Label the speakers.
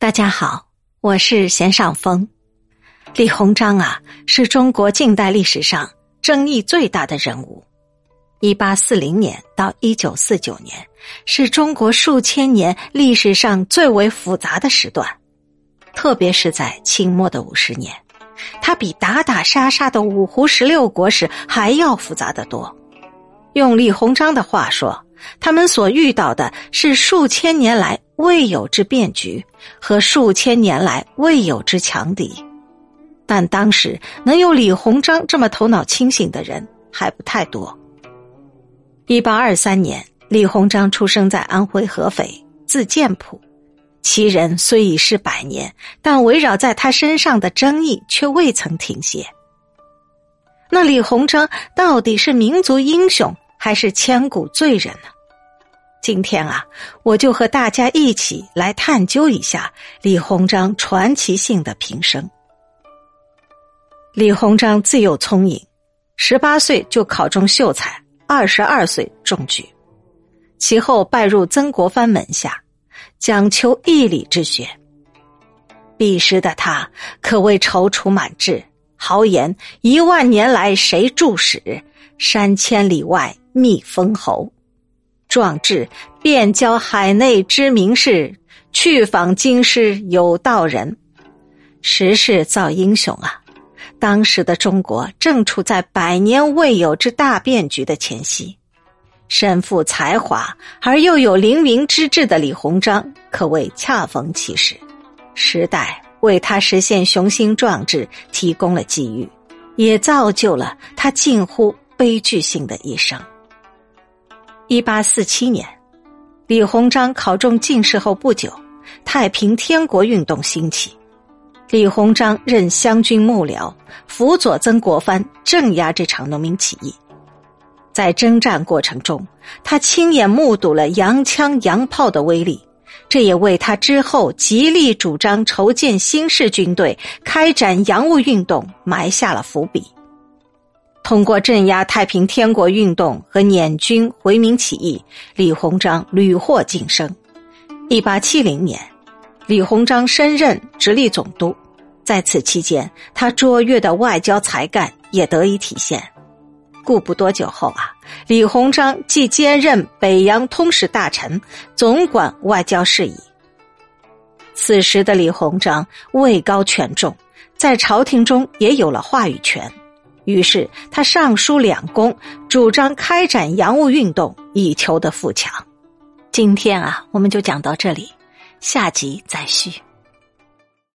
Speaker 1: 大家好，我是贤尚峰。李鸿章啊，是中国近代历史上争议最大的人物。一八四零年到一九四九年，是中国数千年历史上最为复杂的时段，特别是在清末的五十年，它比打打杀杀的五胡十六国时还要复杂的多。用李鸿章的话说，他们所遇到的是数千年来。未有之变局和数千年来未有之强敌，但当时能有李鸿章这么头脑清醒的人还不太多。一八二三年，李鸿章出生在安徽合肥，字建甫。其人虽已逝百年，但围绕在他身上的争议却未曾停歇。那李鸿章到底是民族英雄还是千古罪人呢？今天啊，我就和大家一起来探究一下李鸿章传奇性的平生。李鸿章自幼聪颖，十八岁就考中秀才，二十二岁中举，其后拜入曾国藩门下，讲求义理之学。彼时的他可谓踌躇满志，豪言一万年来谁助使，三千里外觅封侯。壮志便教海内知名士，去访京师有道人。时势造英雄啊！当时的中国正处在百年未有之大变局的前夕，身负才华而又有凌云之志的李鸿章，可谓恰逢其时。时代为他实现雄心壮志提供了机遇，也造就了他近乎悲剧性的一生。一八四七年，李鸿章考中进士后不久，太平天国运动兴起。李鸿章任湘军幕僚，辅佐曾国藩镇压这场农民起义。在征战过程中，他亲眼目睹了洋枪洋炮的威力，这也为他之后极力主张筹建新式军队、开展洋务运动埋下了伏笔。通过镇压太平天国运动和捻军回民起义，李鸿章屡获晋升。一八七零年，李鸿章升任直隶总督，在此期间，他卓越的外交才干也得以体现。故不多久后啊，李鸿章即兼任北洋通使大臣，总管外交事宜。此时的李鸿章位高权重，在朝廷中也有了话语权。于是他上书两宫，主张开展洋务运动，以求得富强。今天啊，我们就讲到这里，下集再续。